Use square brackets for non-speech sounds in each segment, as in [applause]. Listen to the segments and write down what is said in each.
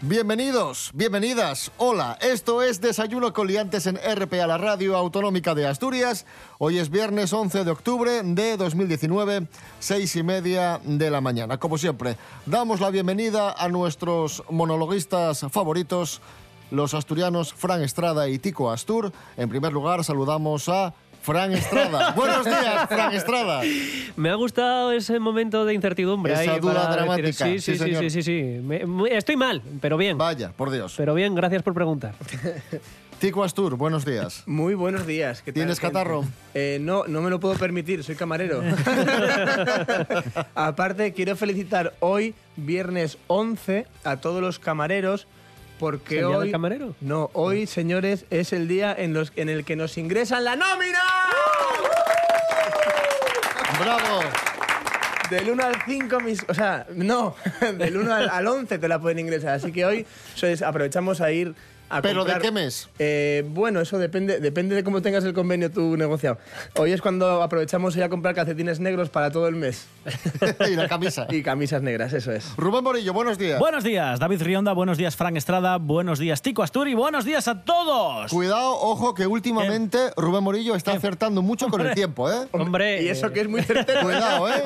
Bienvenidos, bienvenidas. Hola, esto es Desayuno con Liantes en RPA, la radio autonómica de Asturias. Hoy es viernes 11 de octubre de 2019, seis y media de la mañana. Como siempre, damos la bienvenida a nuestros monologuistas favoritos, los asturianos Fran Estrada y Tico Astur. En primer lugar, saludamos a Fran Estrada. [laughs] Buenos días, Fran Estrada. Me ha gustado ese momento de incertidumbre. Esa ahí duda dramática. decir, Sí, sí, sí, señor. sí, sí, sí. Me- estoy mal, pero bien. Vaya, por Dios. Pero bien, gracias por preguntar. [laughs] Tico Astur, buenos días. Muy buenos días. ¿qué tal, ¿Tienes gente? catarro? Eh, no, no me lo puedo permitir, soy camarero. [laughs] Aparte, quiero felicitar hoy, viernes 11, a todos los camareros. Porque ¿Es el día hoy. del camarero? No, hoy, señores, es el día en, los, en el que nos ingresan la nómina. ¡Bravo! Del 1 al 5, mis, o sea, no, [laughs] del 1 al, al 11 te la pueden ingresar. Así que hoy pues, aprovechamos a ir a ¿Pero de qué mes? Eh, bueno, eso depende, depende de cómo tengas el convenio tú negociado. Hoy es cuando aprovechamos ir a comprar calcetines negros para todo el mes. [laughs] y la camisa. [laughs] Y camisas negras, eso es. Rubén Morillo, buenos días. Buenos días, David Rionda, buenos días, Frank Estrada, buenos días, Tico Asturi, buenos días a todos. Cuidado, ojo, que últimamente Rubén Morillo está acertando mucho con el tiempo, ¿eh? Hombre. Y eso que es muy certero. [laughs] Cuidado, ¿eh?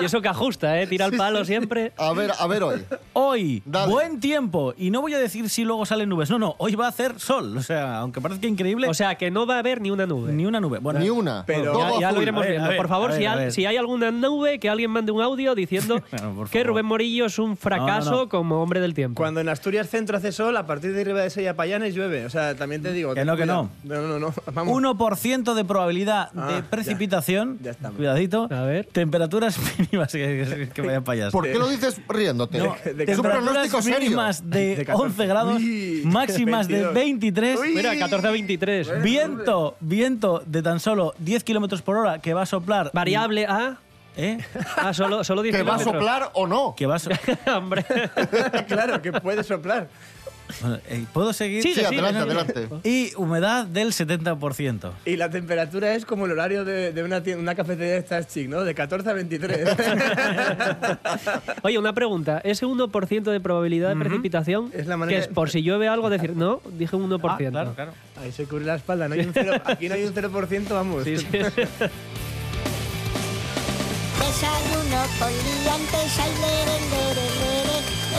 Y eso que ajusta, ¿eh? Tira el palo siempre. A ver, a ver hoy. Hoy, Dale. buen tiempo, y no voy a decir si luego salen nubes, no, no, hoy va a hacer sol, o sea, aunque parezca increíble, O sea, que no va a haber ni una nube. ni una nube. Bueno, Ni una. Pero- Ya, ya lo iremos ver, viendo. ver, por favor, ver, si, hay, si hay alguna nube, que alguien mande un audio diciendo [laughs] Bueno, que. Rubén Morillo es un fracaso No, no, no. como hombre del tiempo. Cuando en Asturias Centro hace sol, a partir de arriba de Sella Payanes llueve. O sea, también te digo. Que no, que cuidado. no. No, no, no. Vamos. 1% de probabilidad Ah, de ya. precipitación, Ya estamos. cuidadito, A ver. temperaturas mínimas, que, que- que vayan para allá. ¿Por qué lo dices riéndote? No, es un temperaturas pronóstico serio. mínimas de, De 14. 11 grados, Uy, máximas de 22. 23. Uy. Mira, 14 a 23. Viento, viento de tan solo 10 kilómetros por hora que va a soplar. Variable a. ¿Eh? Ah, solo, solo 10 ¿Que va a kilómetros. soplar o no? Que va a so- [laughs] Hombre. [laughs] claro, que puede soplar. Eh, ¿Puedo seguir? Sí, Sí, sí, adelante, sí. adelante. Y humedad del 70%. Y la temperatura es como el horario de, de una, tienda- una cafetería de estas chic, ¿no? De 14 a 23. [laughs] Oye, una pregunta. Ese 1% de probabilidad de precipitación, Es la que manera- es por si llueve algo, decir, no, dije un 1%. Ah, claro, claro. Ahí se cubre la espalda. No hay un cero- aquí no hay un 0%, vamos. Sí, sí. [laughs] Desayuno con liantes, lere, lere.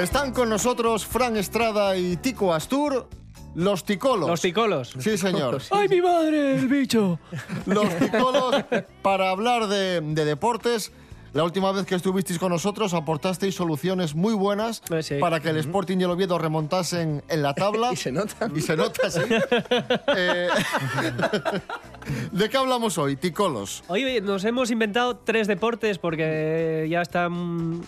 Están con nosotros Fran Estrada y Tico Astur, los ticolos. Los ticolos. Sí, señor. [laughs] ¡Ay, mi madre, el bicho! Los ticolos, para hablar de, de deportes. La última vez que estuvisteis con nosotros aportasteis soluciones muy buenas Eh, sí. para que el Sporting y el Oviedo remontasen en la tabla. [laughs] Y se nota. Y se nota, sí. [laughs] Eh, [laughs] ¿De qué hablamos hoy, ticolos? Hoy nos hemos inventado tres deportes porque ya está, mm,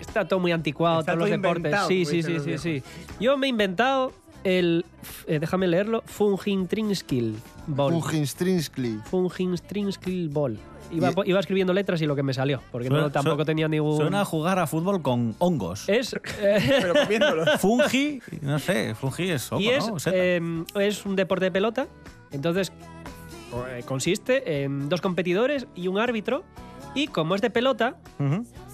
está todo muy anticuado, Está todos los todo deportes. inventado, Sí, sí, sí, los sí, sí. Yo me he inventado el, eh, déjame leerlo, Fungintrinskill Ball. Fujinstrinskli. Fungintrinskill Ball. Iba, Y- iba escribiendo letras y lo que me salió, porque no, tampoco tenía ningún... Suena a jugar a fútbol con hongos. Es... [laughs] eh, Pero comiéndolo. Fungi, no sé, fungi es hongo, y es, ¿no? Seta. eh, es un deporte de pelota. Entonces, eh, consiste en dos competidores y un árbitro. Y como es de pelota,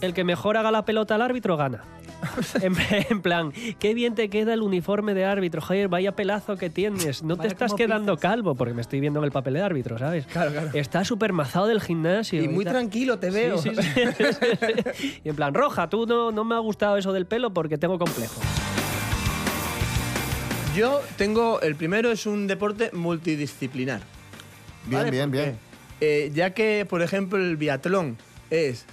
el que mejor haga la pelota al árbitro gana. [laughs] en, en plan, qué bien te queda el uniforme de árbitro, Javier, vaya pelazo que tienes. No [laughs] te estás quedando calvo, porque me estoy viendo en el papel de árbitro, ¿sabes? Claro, claro. Está súper mazado del gimnasio. Y muy tal. tranquilo te veo. Sí, sí, sí. [laughs] y en plan, Roja, tú no, no me ha gustado eso del pelo porque tengo complejo. Yo tengo, el primero es un deporte multidisciplinar. Bien, ¿vale? bien, bien. Eh, ya que, por ejemplo, el biatlón es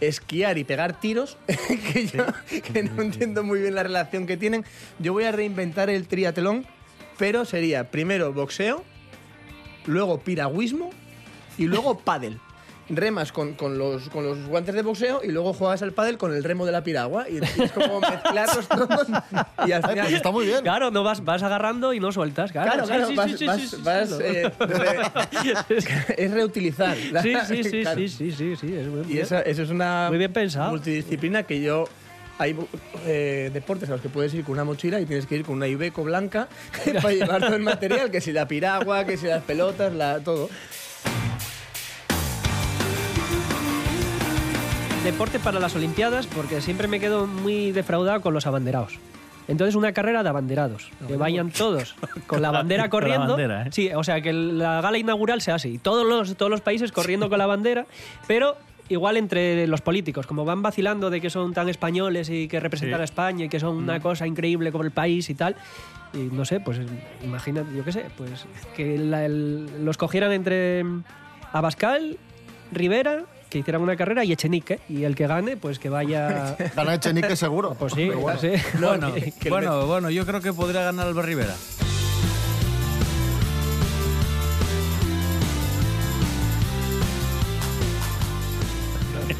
esquiar y pegar tiros, [laughs] que yo que no entiendo muy bien la relación que tienen. Yo voy a reinventar el triatlón, pero sería primero boxeo, luego piragüismo y luego pádel. Remas con, con los, con los guantes de boxeo y luego juegas al pádel con el remo de la piragua. Y es como mezclarlos [laughs] todos y al Ay, final... pues está muy bien. Claro, no vas, vas agarrando y no sueltas. Claro, Claro, vas, sí, sí, vas- sí, vas, sí, eh, re- [laughs] es reutilizar. Sí, sí, [laughs] sí, Claro. sí, sí, sí, sí, es muy Y bien. esa- eso es una Muy bien pensado. multidisciplina que yo... Hay eh, deportes a los que puedes ir con una mochila y tienes que ir con una Ibeco blanca para llevar todo el material, que si la piragua, que si las pelotas, la, todo. Deporte para las Olimpiadas, porque siempre me quedo muy defraudado con los abanderados. Entonces, una carrera de abanderados. Que vayan [laughs] todos con la bandera Con la corriendo. bandera, ¿eh? Sí, o sea, que la gala inaugural sea así. Todos los, todos los países corriendo con la bandera, pero igual entre los políticos, como van vacilando de que son tan españoles y que representan Sí. a España y que son una cosa increíble como el país y tal. Y no sé, pues imagina, yo qué sé, pues que la- el- los cogieran entre Abascal, Rivera, que hicieran una carrera y Echenique. Y el que gane, pues que vaya. [laughs] [laughs] Gana Echenique seguro. Pues sí, bueno. pues sí. Bueno, [laughs] el bueno, bueno, yo creo que podría ganar Albert Rivera.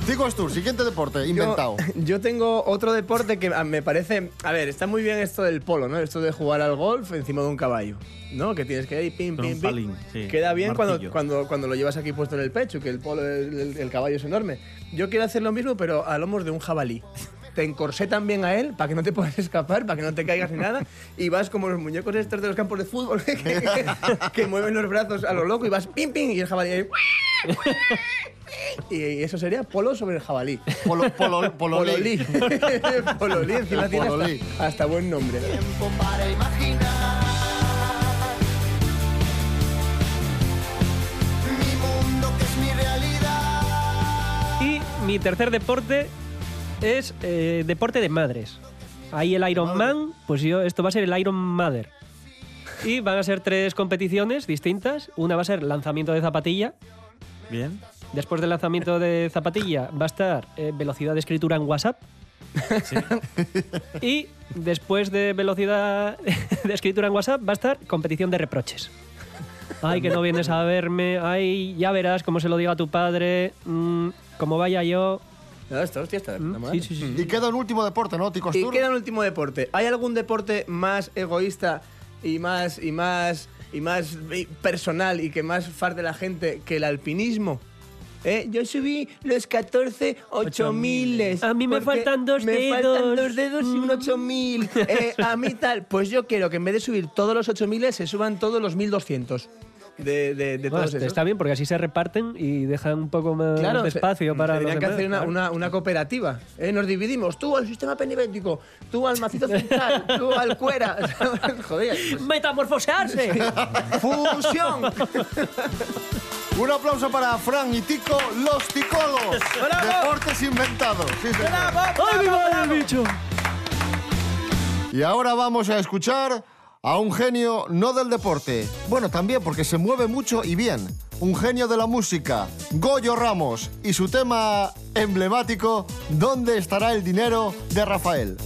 Digo Astur, siguiente deporte, Yo- inventado. [laughs] Yo, tengo otro deporte que a- me parece. A ver, está muy bien esto del polo, ¿no? Esto de jugar al golf encima de un caballo, ¿no? Que tienes que ir pim, Con pim, pim. sí, Queda bien cuando, cuando, cuando lo llevas aquí puesto en el pecho, que el polo, el, el- el caballo es enorme. Yo quiero hacer lo mismo, pero a lomos de un jabalí. [laughs] Te encorsetan bien a él para que no te puedas escapar, para que no te caigas ni nada. Y vas como los muñecos estos de los campos de fútbol que, [laughs] que- que mueven los brazos a lo loco y vas pim, pim, y el jabalí ahí. Y eso sería polo sobre el jabalí. Polo, polo, pololí. Pololí. [laughs] Pololí, encima tiene hasta, hasta buen nombre. Tiempo para imaginar. Mi mundo que es mi realidad. Y mi tercer deporte es eh, deporte de madres. Ahí el Iron Man, pues yo, esto va a ser el Iron Mother. Y van a ser tres competiciones distintas. Una va a ser lanzamiento de zapatilla. Bien. Después del lanzamiento de zapatilla va a estar eh, velocidad de escritura en WhatsApp. Y después de velocidad [laughs] de escritura en WhatsApp va a estar competición de reproches. Ay, que no vienes a verme. Ay, ya verás cómo se lo diga a tu padre. Mm, como vaya yo. No, esto, hostia, está Mm, sí, sí, sí. Y queda un último deporte, ¿no, Tico Y queda un último deporte. ¿Hay algún deporte más egoísta y más y más y más personal y que más far de la gente que el alpinismo? ¿Eh? Yo subí los 14 8000. A mí me faltan dos me dedos. faltan dos dedos y un 8000. [laughs] Eh, a mí tal. Pues yo quiero que en vez de subir todos los 8000 se suban todos los 1200 de, de, de Bueno, todos esos. está bien porque así se reparten y dejan un poco más Claro, de espacio para los Tendrían que demás, hacer una, claro. una- una cooperativa. ¿eh? Nos dividimos. Tú al sistema penibético, tú al macizo central, tú al cuera. [laughs] Joder. ¡Metamorfosearse! [laughs] ¡Fusión! [laughs] Un aplauso para Fran y Tico, los ticólogos. Deportes inventados. Sí, señor. ¡Ay, mi madre, el bicho! Y ahora vamos a escuchar a un genio no del deporte. Bueno, también porque se mueve mucho y bien. Un genio de la música, Goyo Ramos, y su tema emblemático, ¿Dónde estará el dinero? de Rafael.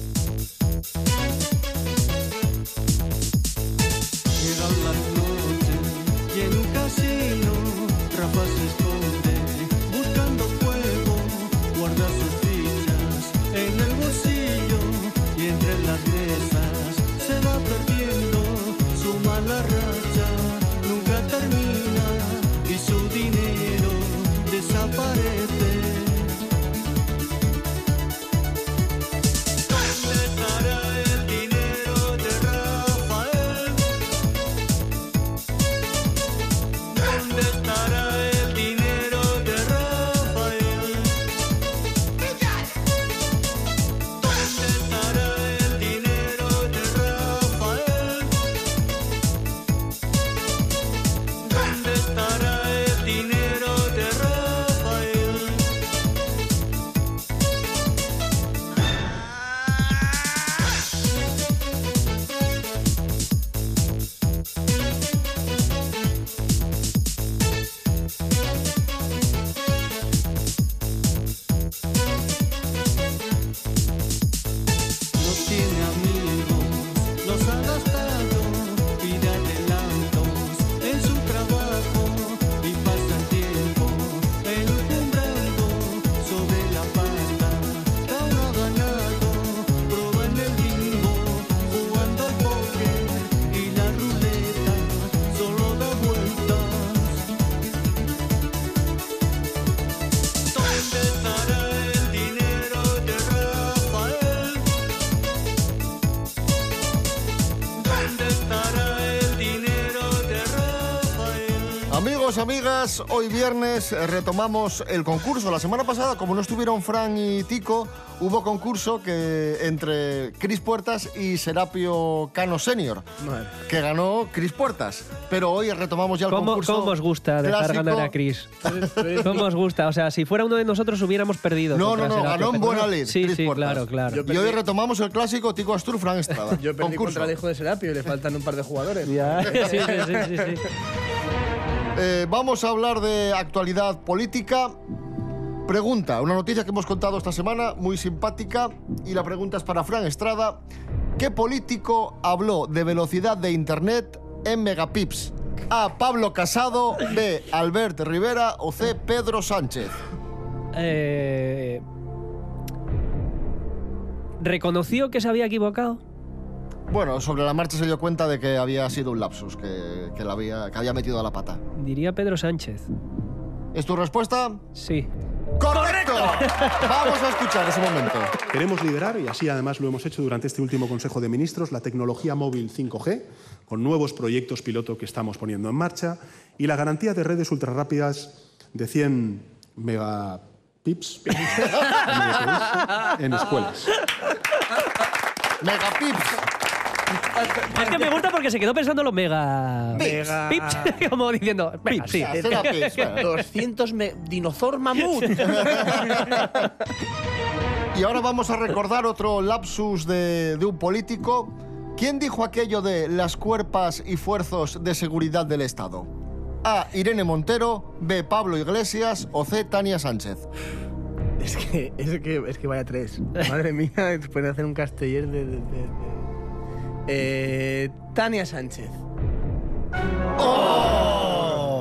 Hoy viernes eh, retomamos el concurso. La semana pasada, como no estuvieron Fran y Tico, hubo concurso que entre Cris Puertas y Serapio Cano Senior, que ganó Cris Puertas. Pero hoy retomamos ya el ¿Cómo, concurso. cómo os gusta dejar clásico. ganar a Chris? ¿Cómo os gusta? O sea, si fuera uno de nosotros hubiéramos perdido. No, no, no, Serapio, ganó en buena lid, Sí, Chris sí, Puertas. claro, claro. Y hoy retomamos el clásico Tico Astur, Fran Estrada. Yo perdí concurso. contra el hijo de Serapio y le faltan un par de jugadores. Ya, [laughs] sí, sí, sí, sí, sí. Eh, vamos a hablar de actualidad política. Pregunta, una noticia que hemos contado esta semana, muy simpática, y la pregunta es para Fran Estrada. ¿Qué político habló de velocidad de Internet en megapips? A. Pablo Casado, B. Albert Rivera o C. Pedro Sánchez. Eh, ¿Reconoció que se había equivocado? Bueno, sobre la marcha se dio cuenta de que había sido un lapsus, que, que, la había, que había metido a la pata. Diría Pedro Sánchez. ¿Es tu respuesta? Sí. ¡Correcto! Vamos a escuchar ese momento. Queremos liderar, y así además lo hemos hecho durante este último Consejo de Ministros, la tecnología móvil 5G, con nuevos proyectos piloto que estamos poniendo en marcha, y la garantía de redes ultrarrápidas de 100 megapips [laughs] en escuelas. Megapips. Es que me gusta porque se quedó pensando en los mega... Mega- [laughs] Pips. [laughs] Como diciendo... Venga, sí. Será pips, [laughs] bueno. 200 me... dinosaur mamut. Y ahora vamos a recordar otro lapsus de, de un político. ¿Quién dijo aquello de las cuerpas y fuerzos de seguridad del Estado? A. Irene Montero, B. Pablo Iglesias o C. Tania Sánchez. es, que, es, que, es que vaya tres. Madre mía, pueden hacer un casteller de... de- de- de- Eh, Tania Sánchez.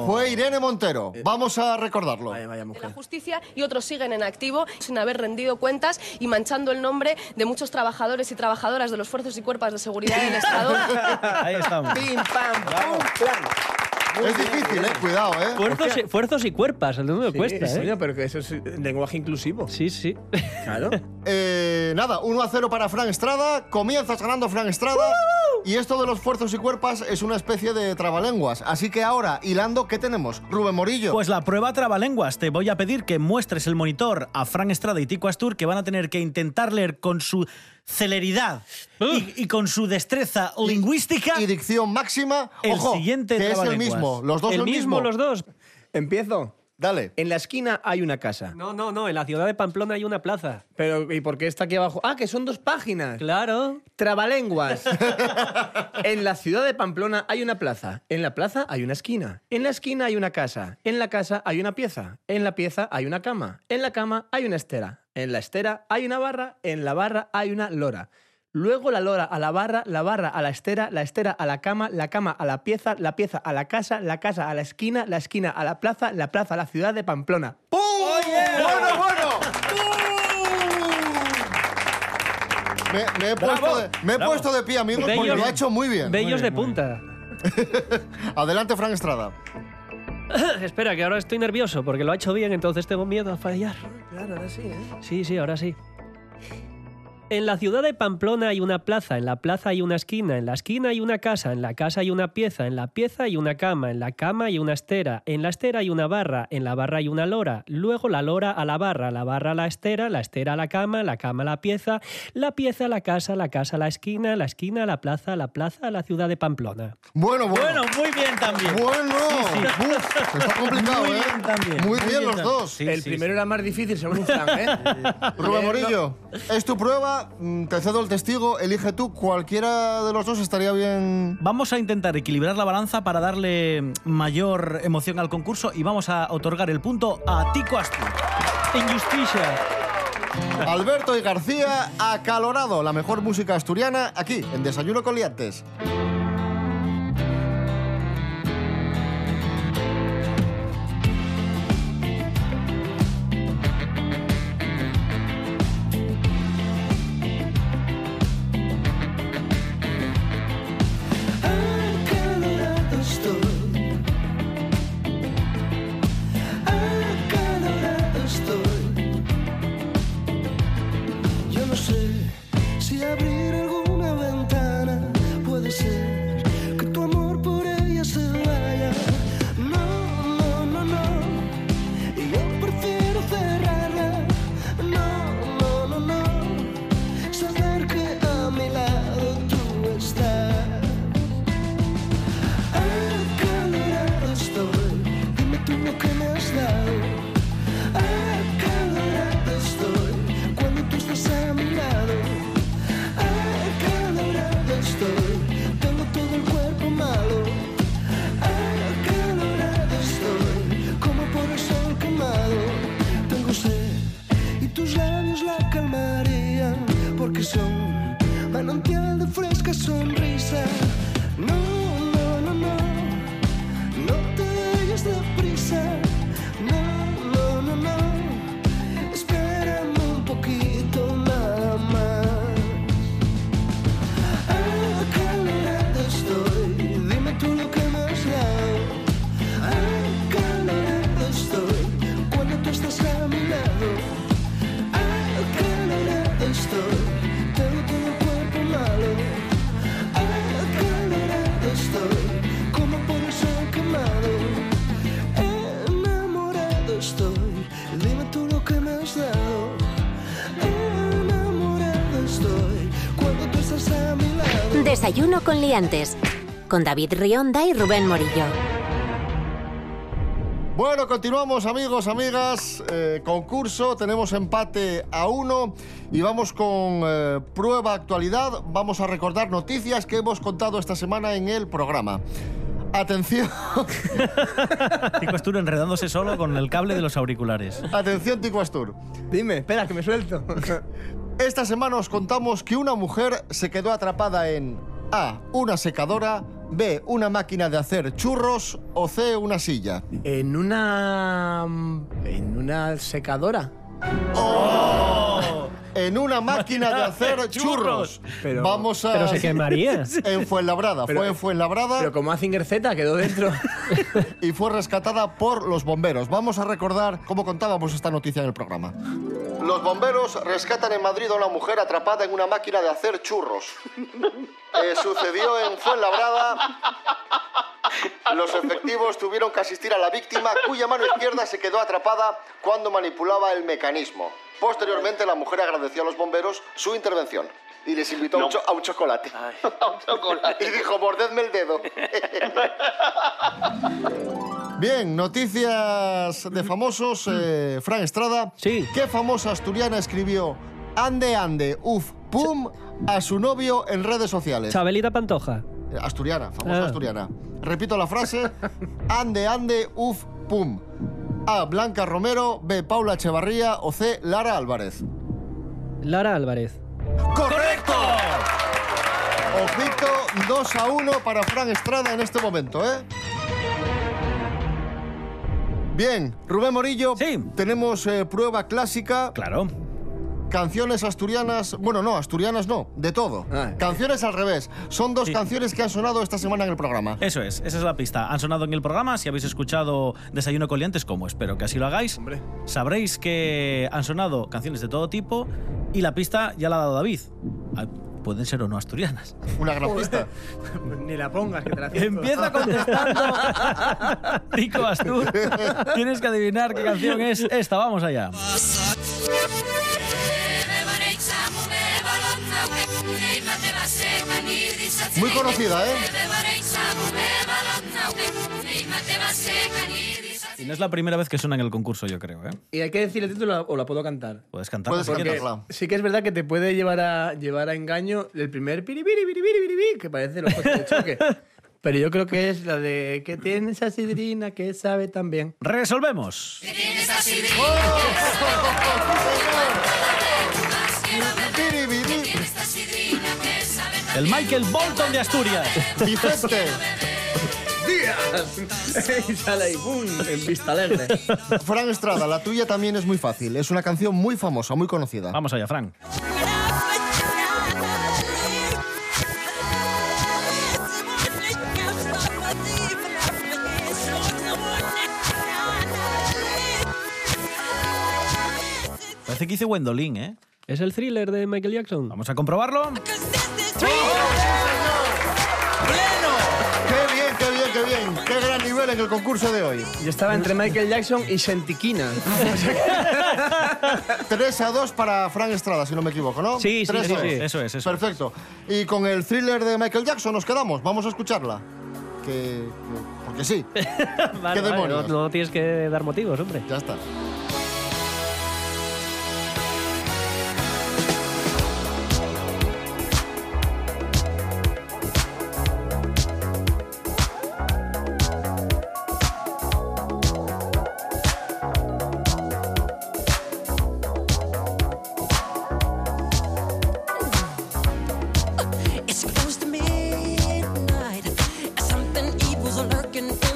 Fue Irene Montero. Vamos a recordarlo. Vaya, vaya de la justicia y otros siguen en activo sin haber rendido cuentas y manchando el nombre de muchos trabajadores y trabajadoras de los fuerzos y cuerpos de seguridad del Estado. [laughs] Ahí estamos. Pim, pam, pum, plan. Es difícil, eh. Cuidado, eh. Fuerzos, y, fuerzos y cuerpas, el Sí, cuesta, ¿eh? coño, pero que eso es lenguaje inclusivo. Sí, sí. Claro. [laughs] Eh, nada, 1 a 0 para Fran Estrada. Comienzas ganando Fran Estrada. Y esto de los fuerzos y cuerpas es una especie de trabalenguas. Así que ahora, hilando, ¿qué tenemos? Rubén Morillo. Pues la prueba trabalenguas. Te voy a pedir que muestres el monitor a Fran Estrada y Tico Astur, que van a tener que intentar leer con su celeridad y, y con su destreza lingüística. y dicción máxima. El Ojo, siguiente que es el mismo. Los dos el el mismo, los dos. Empiezo. Dale. En la esquina hay una casa. No, no, no. En la ciudad de Pamplona hay una plaza. Pero, ¿y por qué está aquí abajo? Ah, que son dos páginas. Claro. Trabalenguas. en la ciudad de Pamplona hay una plaza. En la plaza hay una esquina. En la esquina hay una casa. En la casa hay una pieza. En la pieza hay una cama. En la cama hay una estera. En la estera hay una barra. En la barra hay una lora. Luego la lora a la barra, la barra a la estera, la estera a la cama, la cama a la pieza, la pieza a la casa, la casa a la esquina, la esquina a la plaza, la plaza a la ciudad de Pamplona. ¡Pum! ¡Bueno, bueno! Me, me he, puesto de, me he puesto de pie, amigos, porque Bellos- lo ha hecho muy bien. Bellos bien, de punta. [laughs] Adelante, Fran Estrada. [coughs] Espera, que ahora estoy nervioso porque lo ha hecho bien, entonces tengo miedo a fallar. Claro, ahora sí, ¿eh? Sí, sí, ahora sí. En la ciudad de Pamplona hay una plaza, en la plaza hay una esquina, en la esquina hay una casa, en la casa hay una pieza, en la pieza hay una cama, en la cama hay una estera, en la estera hay una barra, en la barra hay una lora, luego la lora a la barra, la barra a la estera, la estera a la cama, la cama a la pieza, la pieza a la casa, la casa a la esquina, la esquina a la plaza, la plaza a la ciudad de Pamplona. Bueno, bueno. Bueno, muy bien también. Bueno. Uf, está complicado, Muy ¿eh? bien también. Muy bien los también. dos. Sí, el sí, primero sí. era más difícil, según ¿eh? [laughs] Rubén Morillo, es tu prueba. Mm, Te cedo el testigo. Elige tú. Cualquiera de los dos estaría bien. Vamos a intentar equilibrar la balanza para darle mayor emoción al concurso y vamos a otorgar el punto a Tico Astur. Injusticia. Alberto y García, acalorado. La mejor música asturiana aquí, en Desayuno con Liantes. Con liantes. Con David Rionda y Rubén Morillo. Bueno, continuamos amigos, amigas. Eh, concurso, tenemos empate a uno y vamos con eh, prueba actualidad. Vamos a recordar noticias que hemos contado esta semana en el programa. Atención, [laughs] Tico Astur enredándose solo con el cable de los auriculares. atención Tico Astur. Dime, espera, que me suelto. [laughs] Esta semana os contamos que una mujer se quedó atrapada en A, una secadora, B, una máquina de hacer churros o C, una silla. en una. En una secadora. En una máquina de hacer [laughs] churros. Pero- Vamos a... Pero se quemaría. [laughs] En Fuenlabrada, Pero- fue en Fuenlabrada Pero como Mazinger Z quedó dentro. [laughs] y fue rescatada por los bomberos. Vamos a recordar cómo contábamos esta noticia en el programa. Los bomberos rescatan en Madrid a una mujer atrapada en una máquina de hacer churros. Eh, sucedió en Fuenlabrada. Los efectivos tuvieron que asistir a la víctima, cuya mano izquierda se quedó atrapada cuando manipulaba el mecanismo. Posteriormente, la mujer agradeció a los bomberos su intervención y les invitó a un cho- [laughs] a un chocolate. Y dijo, mordedme el dedo. [laughs] Bien, noticias de famosos. eh, Fran Estrada. Sí. ¿Qué famosa asturiana escribió Ande, ande, uf, pum a su novio en redes sociales? Chabelita Pantoja. Asturiana, famosa Ah. asturiana. Repito la frase. [laughs] Ande, ande, uf, pum. A. Blanca Romero. B. Paula Echevarría. O C. Lara Álvarez. Lara Álvarez. ¡Correcto! Ojito, 2 a 1 para Fran Estrada en este momento, ¿eh? Bien, Rubén Morillo, Sí. tenemos eh, prueba clásica, Claro. Canciones asturianas, bueno, no, asturianas no, de todo. Ah. Canciones al revés. Son dos Sí. canciones que han sonado esta semana en el programa. Eso es, esa es la pista. Han sonado en el programa. Si habéis escuchado Desayuno con Liantes, como espero que así lo hagáis, Hombre. sabréis que han sonado canciones de todo tipo y la pista ya la ha dado David. Ah, Pueden ser o no asturianas. Una gran pista. [laughs] Ni la pongas, que te la. Empieza contestando. [laughs] Tico Astur. Tienes que adivinar qué canción es esta. Vamos allá. Muy conocida, ¿eh? Y no es la primera vez que suena en el concurso, yo creo. ¿eh? Y hay que decir el título o la puedo cantar. Puedes cantar. Puedes cantarla. Sí que es verdad que te puede llevar a, llevar a engaño el primer piribiri, piribiri, piribiri, que parece los coches de choque. Pero yo creo que es la de que tiene esa sidrina que sabe tan bien. Resolvemos. Piribiri, El Michael Bolton de Asturias. [laughs] Vicente. [laughs] y sale ahí, ¡pum! En vista alegre. [laughs] Fran Estrada, la tuya también es muy fácil. Es una canción muy famosa, muy conocida. Vamos allá, Frank. Parece que hice Wendolin, ¿eh? ¿Es el thriller de Michael Jackson? Vamos a comprobarlo. ¡Qué bien, qué bien, qué bien! ¡Qué gran nivel en el concurso de hoy! Yo estaba entre Michael Jackson y Sentiquina. [laughs] 3 a 2 para Fran Estrada, si no me equivoco, ¿no? Sí, sí, 3 sí, a sí. 2. Eso es, eso. es. Perfecto. Y con el thriller de Michael Jackson nos quedamos. Vamos a escucharla. Que. que- porque sí. [laughs] Vale, ¿Qué vale, demonios? no, no tienes que dar motivos, hombre. Ya está. looking for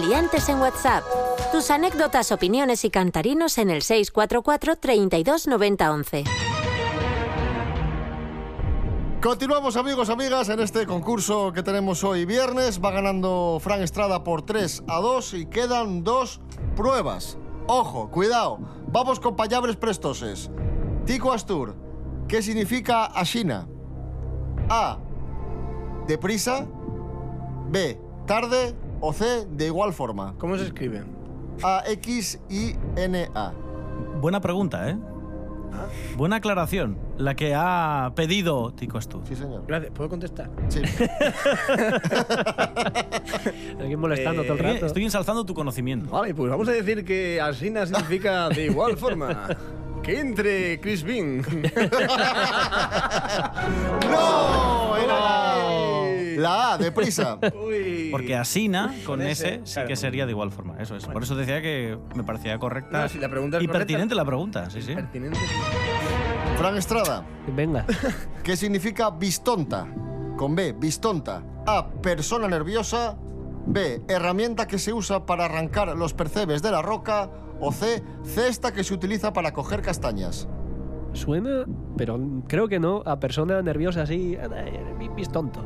liantes en WhatsApp. Tus anécdotas, opiniones y cantarinos en el 644 32 90 11. Continuamos amigos, amigas, en este concurso que tenemos hoy viernes. Va ganando Fran Estrada por 3 a 2 y quedan dos pruebas. Ojo, cuidado. Vamos con payabres prestoses. Tico Astur, ¿qué significa Ashina? A. Deprisa. B. Tarde. O C. De igual forma. ¿Cómo se escribe? A. X. I. N. A. Buena pregunta, ¿eh? Buena aclaración. La que ha pedido Tico Astur. Sí, señor. Gracias. ¿Puedo contestar? Sí. [laughs] Alguien molestando todo el Estoy- rato. Estoy ensalzando tu conocimiento. Vale, pues vamos a decir que Asina significa de igual forma. [laughs] Que entre Chris Bean. [laughs] ¡No! Era la, la A. Deprisa. Uy. Porque Asina, con ese, S, sí claro. que sería de igual forma. Eso es. Por eso decía que me parecía correcta. No, si la pregunta es y correcta- pertinente la pregunta, sí, sí. Pertinente. Fran Estrada. Venga. ¿Qué significa bistonta? Con B, bistonta. A, persona nerviosa. B, herramienta que se usa para arrancar los percebes de la roca. O C, cesta que se utiliza para coger castañas. Suena, pero creo que no, a persona nerviosa así, mis tonto.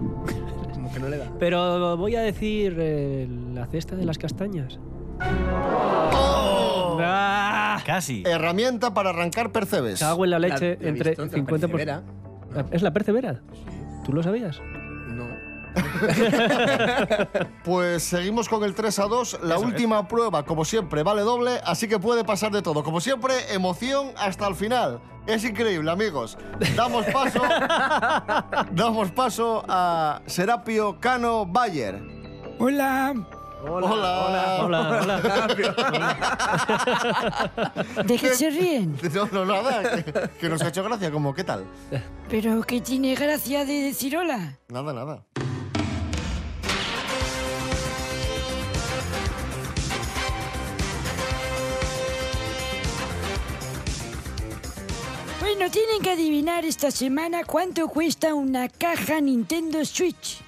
Como que no le da. Pero voy a decir eh, la cesta de las castañas. ¡Oh! ¡Ah! Casi. Herramienta para arrancar percebes. Cago en la leche La- entre bistonta, 50%. persevera. ¿Es la persevera? ¿Tú lo sabías? No. [laughs] [laughs] Pues seguimos con el 3 a 2. La Eso es. última prueba, como siempre, vale doble, así que puede pasar de todo. Como siempre, emoción hasta el final. Es increíble, amigos. Damos paso, [laughs] damos paso a Serapio Cano Bayer. Hola, Hola. Hola, hola. ¿de qué se ríen? [laughs] No, no, nada, que, que nos ha hecho gracia, como, ¿qué tal? Pero que tiene gracia de decir hola. Nada, nada. Bueno, tienen que adivinar esta semana cuánto cuesta una caja Nintendo Switch.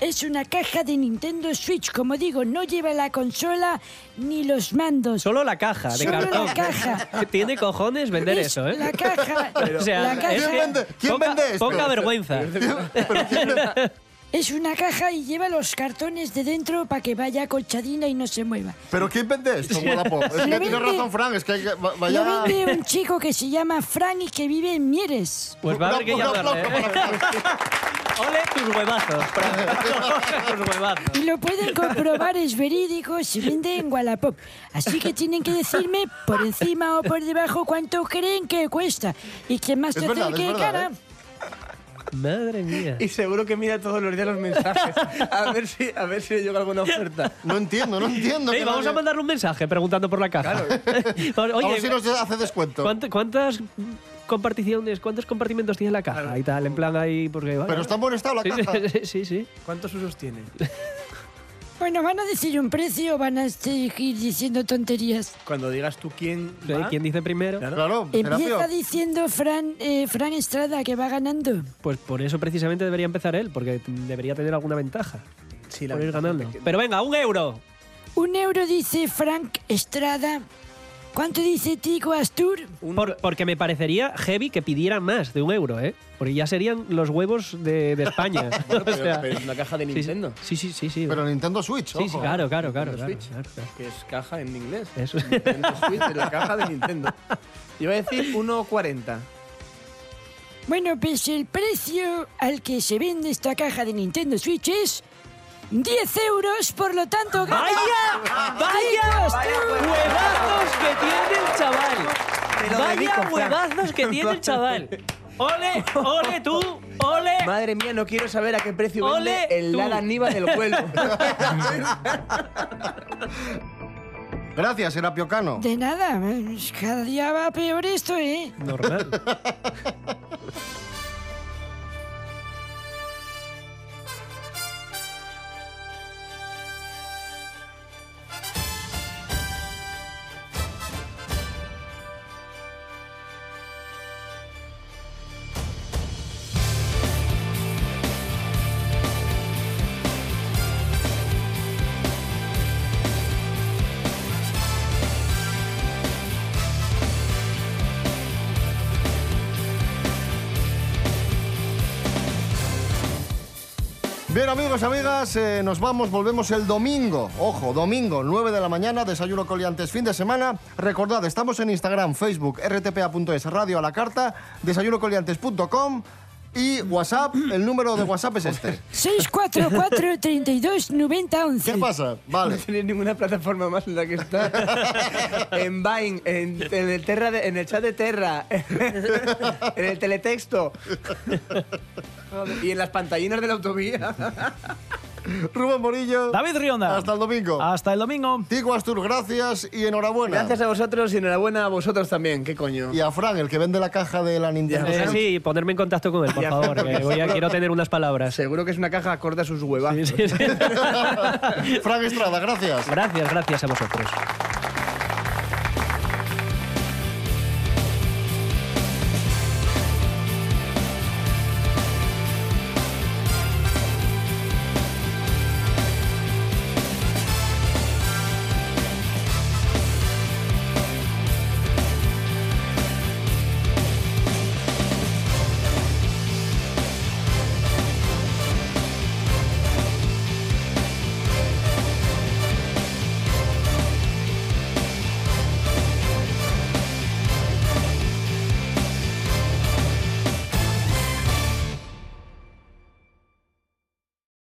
Es una caja de Nintendo Switch, como digo, no lleva la consola ni los mandos. Solo la caja de Solo cartón. la caja. [laughs] Tiene cojones vender Es eso, ¿eh? La caja. [laughs] o sea, la caja es ¿Quién que vende- quién poca, vende esto? poca vergüenza. [laughs] es una caja y lleva los cartones de dentro para que vaya colchadina y no se mueva. ¿Pero quién vende esto, Wallapop? Es que tiene razón, Frank, es que hay que... va- Lo Vaya... vende un chico que se llama Frank y que vive en Mieres. Pues va a haber que llamarle. ¿eh? Ole tus huevazos. [laughs] tus huevazos. Y lo pueden comprobar, es verídico, se vende en Wallapop. Así que tienen que decirme por encima o por debajo cuánto creen que cuesta. Y quien más verdad, acerque cara. ¿eh? Madre mía. Y seguro que mira todos los días los mensajes. A ver si, a ver si le llega alguna oferta. No entiendo, no entiendo. Ey, que vamos a mandarle un mensaje preguntando por la caja. [laughs] Oye, a ver si nos hace descuento. ¿cuánt- ¿cuántas comparticiones, cuántos compartimentos tiene la caja? Y tal, en plan ahí, porque... Pero está en buen estado la Sí, caja. sí, [laughs] sí, sí. ¿Cuántos usos tiene? Bueno, ¿van a decir un precio o van a seguir diciendo tonterías? Cuando digas tú quién. Sí, va, ¿Quién dice primero? Claro. Claro, Empieza Serapio. diciendo Fran, eh, Fran Estrada que va ganando. Pues por eso precisamente debería empezar él, porque debería tener alguna ventaja. Sí, la por ir ganando. Pero venga, un euro. Un euro dice Frank Estrada. ¿Cuánto dice Tico Astur? Por- porque me parecería heavy que pidieran más de un euro, ¿eh? Porque ya serían los huevos de, de España. [laughs] Bueno, pero, O sea, pero es una caja de sí, sí. Nintendo. Sí, sí, sí, sí. Pero Nintendo Switch, sí, sí, ojo. claro, claro, claro. claro, Switch. claro, claro. Que es caja en inglés. Eso. Nintendo [laughs] Switch es la caja de Nintendo. Iba a decir 1,40. Bueno, pues el precio al que se vende esta caja de Nintendo Switch es 10 euros, por lo tanto... gana ¡Vaya! ¡Vaya! ¡Huevazos que tiene el chaval! ¡Vaya dedico, huevazos que tiene el chaval! ¡Ole! ¡Ole tú! ¡Ole! Madre mía, no quiero saber a qué precio Ole, vende el tú. Lala Niva del vuelo. [laughs] Gracias, Serapio Cano. De nada, cada día va peor esto, ¿eh? Normal. [laughs] Bien, amigos, amigas, eh, nos vamos, volvemos el domingo. Ojo, domingo, 9 de la mañana, desayuno coliantes, fin de semana. Recordad, estamos en Instagram, Facebook, rtpa.es, radio a la carta, desayunocoliantes.com y WhatsApp. El número de WhatsApp es este. 644 32 90 11. ¿Qué pasa? Vale. [laughs] No tenéis ninguna plataforma más en la que está. [laughs] en Vine, en, en el Terra de- en el chat de Terra, [laughs] en el teletexto. Y en las pantallinas de la autovía. [laughs] Rubén Morillo. David Rionda. Hasta el domingo. Hasta el domingo. Tico Astur, gracias y enhorabuena. Gracias a vosotros y enhorabuena a vosotros también. ¿Qué coño? Y a Fran, el que vende la caja de la Nintendo. Eh, sí, ponerme en contacto con él, por favor. que voy a- quiero tener unas palabras. Seguro que es una caja acorde a sus huevas. Sí, sí, sí. [laughs] Fran Estrada, gracias. Gracias, gracias a vosotros.